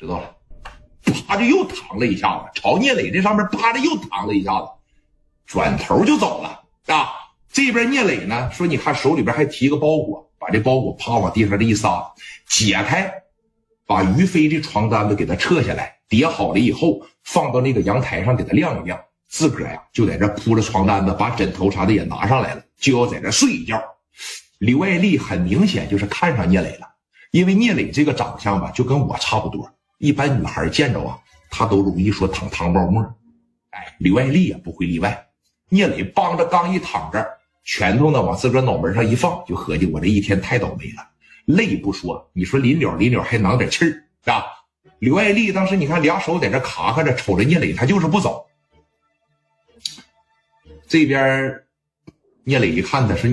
知道了，啪就又躺了一下子，朝聂磊这上面啪的又躺了一下子，转头就走了啊。这边聂磊呢说，你看手里边还提个包裹，把这包裹啪往地上这一撒，解开，把于飞这床单子给他撤下来，叠好了以后，放到那个阳台上给他晾一晾，自个儿呀就在这铺着床单子，把枕头啥的也拿上来了，就要在这睡一觉。刘爱丽很明显就是看上聂磊了，因为聂磊这个长相吧，就跟我差不多。一般女孩见着啊，她都容易说淌汤泡沫。哎，刘爱丽也不会例外。聂磊帮着刚一躺这，拳头呢往自个脑门上一放，就合计我这一天太倒霉了。累不说，你说临了临了还囊点气儿啊？刘爱丽当时你看俩手在这卡卡着，瞅着聂磊，他就是不走。这边聂磊一看他说。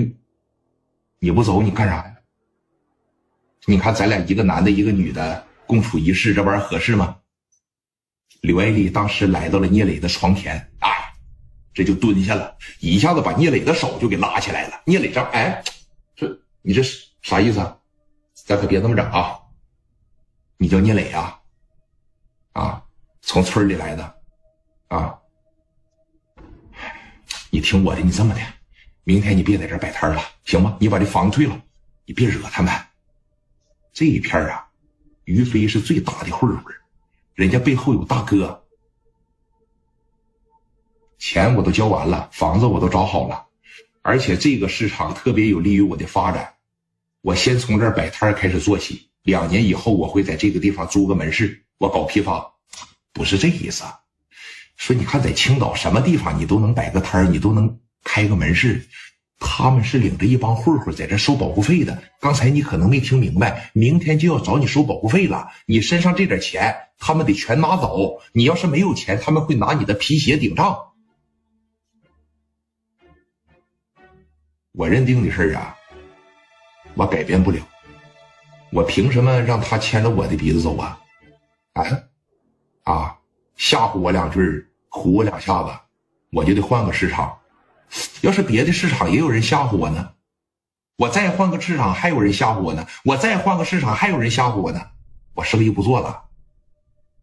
你不走，你干啥呀？你看咱俩一个男的，一个女的共处一室，这玩意儿合适吗？刘爱丽当时来到了聂磊的床前，哎，这就蹲下了，一下子把聂磊的手就给拉起来了。聂磊这，哎，这你这是啥意思？啊？咱可别这么整啊！你叫聂磊啊？啊，从村里来的啊？你听我的，你这么的。明天你别在这摆摊了，行吗？你把这房子退了，你别惹他们。这一片啊，于飞是最大的混混，人家背后有大哥。钱我都交完了，房子我都找好了，而且这个市场特别有利于我的发展。我先从这儿摆摊开始做起，两年以后我会在这个地方租个门市，我搞批发。不是这意思，说你看在青岛什么地方你都能摆个摊你都能。开个门市，他们是领着一帮混混在这收保护费的。刚才你可能没听明白，明天就要找你收保护费了。你身上这点钱，他们得全拿走。你要是没有钱，他们会拿你的皮鞋顶账。我认定的事啊，我改变不了。我凭什么让他牵着我的鼻子走啊？啊啊！吓唬我两句，唬我两下子，我就得换个市场。要是别的市场也有人吓唬我呢，我再换个市场还有人吓唬我呢，我再换个市场还有人吓唬我呢，我生意不做了。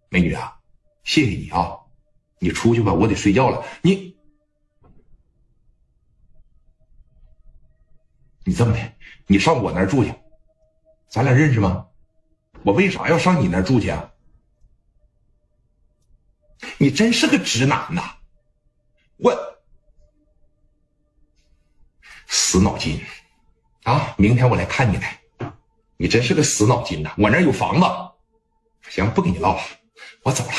美女啊，谢谢你啊，你出去吧，我得睡觉了。你，你这么的，你上我那儿住去，咱俩认识吗？我为啥要上你那儿住去啊？你真是个直男呐，我。死脑筋，啊！明天我来看你来，你真是个死脑筋呐！我那有房子，行，不跟你唠了，我走了。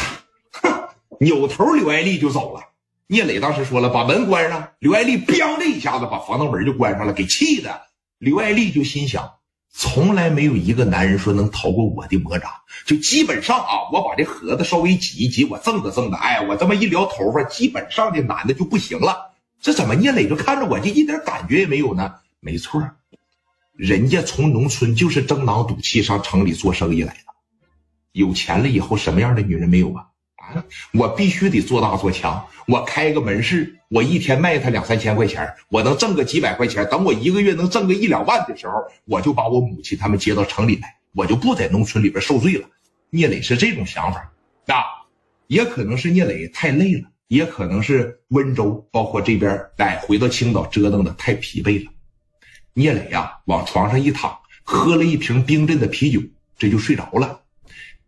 哼，扭头刘爱丽就走了。聂磊当时说了，把门关上。刘爱丽砰的一下子把防盗门就关上了，给气的。刘爱丽就心想，从来没有一个男人说能逃过我的魔掌。就基本上啊，我把这盒子稍微挤一挤，我挣的挣的，哎，我这么一撩头发，基本上这男的就不行了。这怎么聂磊就看着我就一点感觉也没有呢？没错，人家从农村就是争囊赌气上城里做生意来的，有钱了以后什么样的女人没有啊？啊，我必须得做大做强，我开个门市，我一天卖他两三千块钱，我能挣个几百块钱，等我一个月能挣个一两万的时候，我就把我母亲他们接到城里来，我就不在农村里边受罪了。聂磊是这种想法，啊，也可能是聂磊太累了。也可能是温州，包括这边，哎，回到青岛折腾的太疲惫了。聂磊呀，往床上一躺，喝了一瓶冰镇的啤酒，这就睡着了。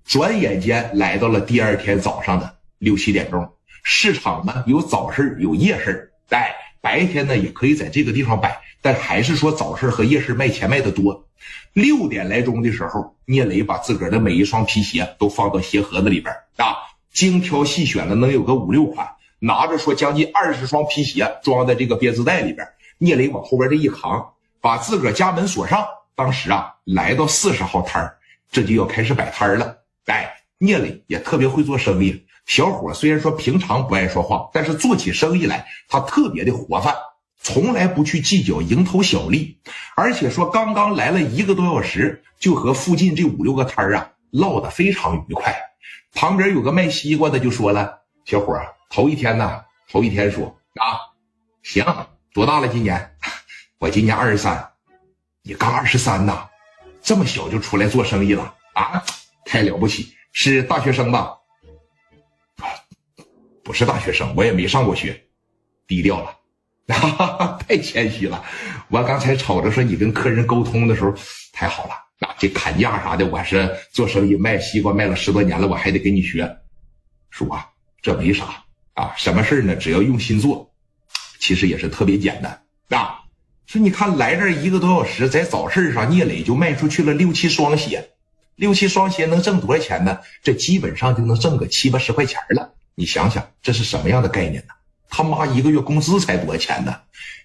转眼间来到了第二天早上的六七点钟，市场呢有早市有夜市，哎，白天呢也可以在这个地方摆，但还是说早市和夜市卖钱卖的多。六点来钟的时候，聂磊把自个儿的每一双皮鞋都放到鞋盒子里边啊。精挑细选了，能有个五六款，拿着说将近二十双皮鞋装在这个编织袋里边。聂磊往后边这一扛，把自个儿家门锁上。当时啊，来到四十号摊儿这就要开始摆摊了。哎，聂磊也特别会做生意。小伙虽然说平常不爱说话，但是做起生意来他特别的活泛，从来不去计较蝇头小利。而且说刚刚来了一个多小时，就和附近这五六个摊儿啊唠得非常愉快。旁边有个卖西瓜的就说了：“小伙头一天呢，头一天说啊，行，多大了？今年 我今年二十三，你刚二十三呐，这么小就出来做生意了啊，太了不起！是大学生吧？不是大学生，我也没上过学，低调了，哈哈，太谦虚了。我刚才瞅着说你跟客人沟通的时候，太好了。啊，这砍价啥的，我是做生意卖西瓜卖了十多年了，我还得跟你学。叔啊，这没啥啊，什么事呢？只要用心做，其实也是特别简单啊。说你看来这一个多小时，在早市上聂磊就卖出去了六七双鞋，六七双鞋能挣多少钱呢？这基本上就能挣个七八十块钱了。你想想，这是什么样的概念呢？他妈一个月工资才多少钱呢？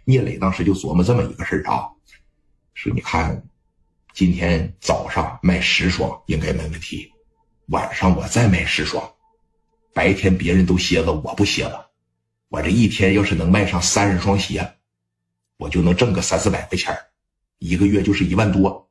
聂磊当时就琢磨这么一个事儿啊，说你看，今天早上卖十双应该没问题，晚上我再卖十双，白天别人都歇了，我不歇了，我这一天要是能卖上三十双鞋，我就能挣个三四百块钱一个月就是一万多。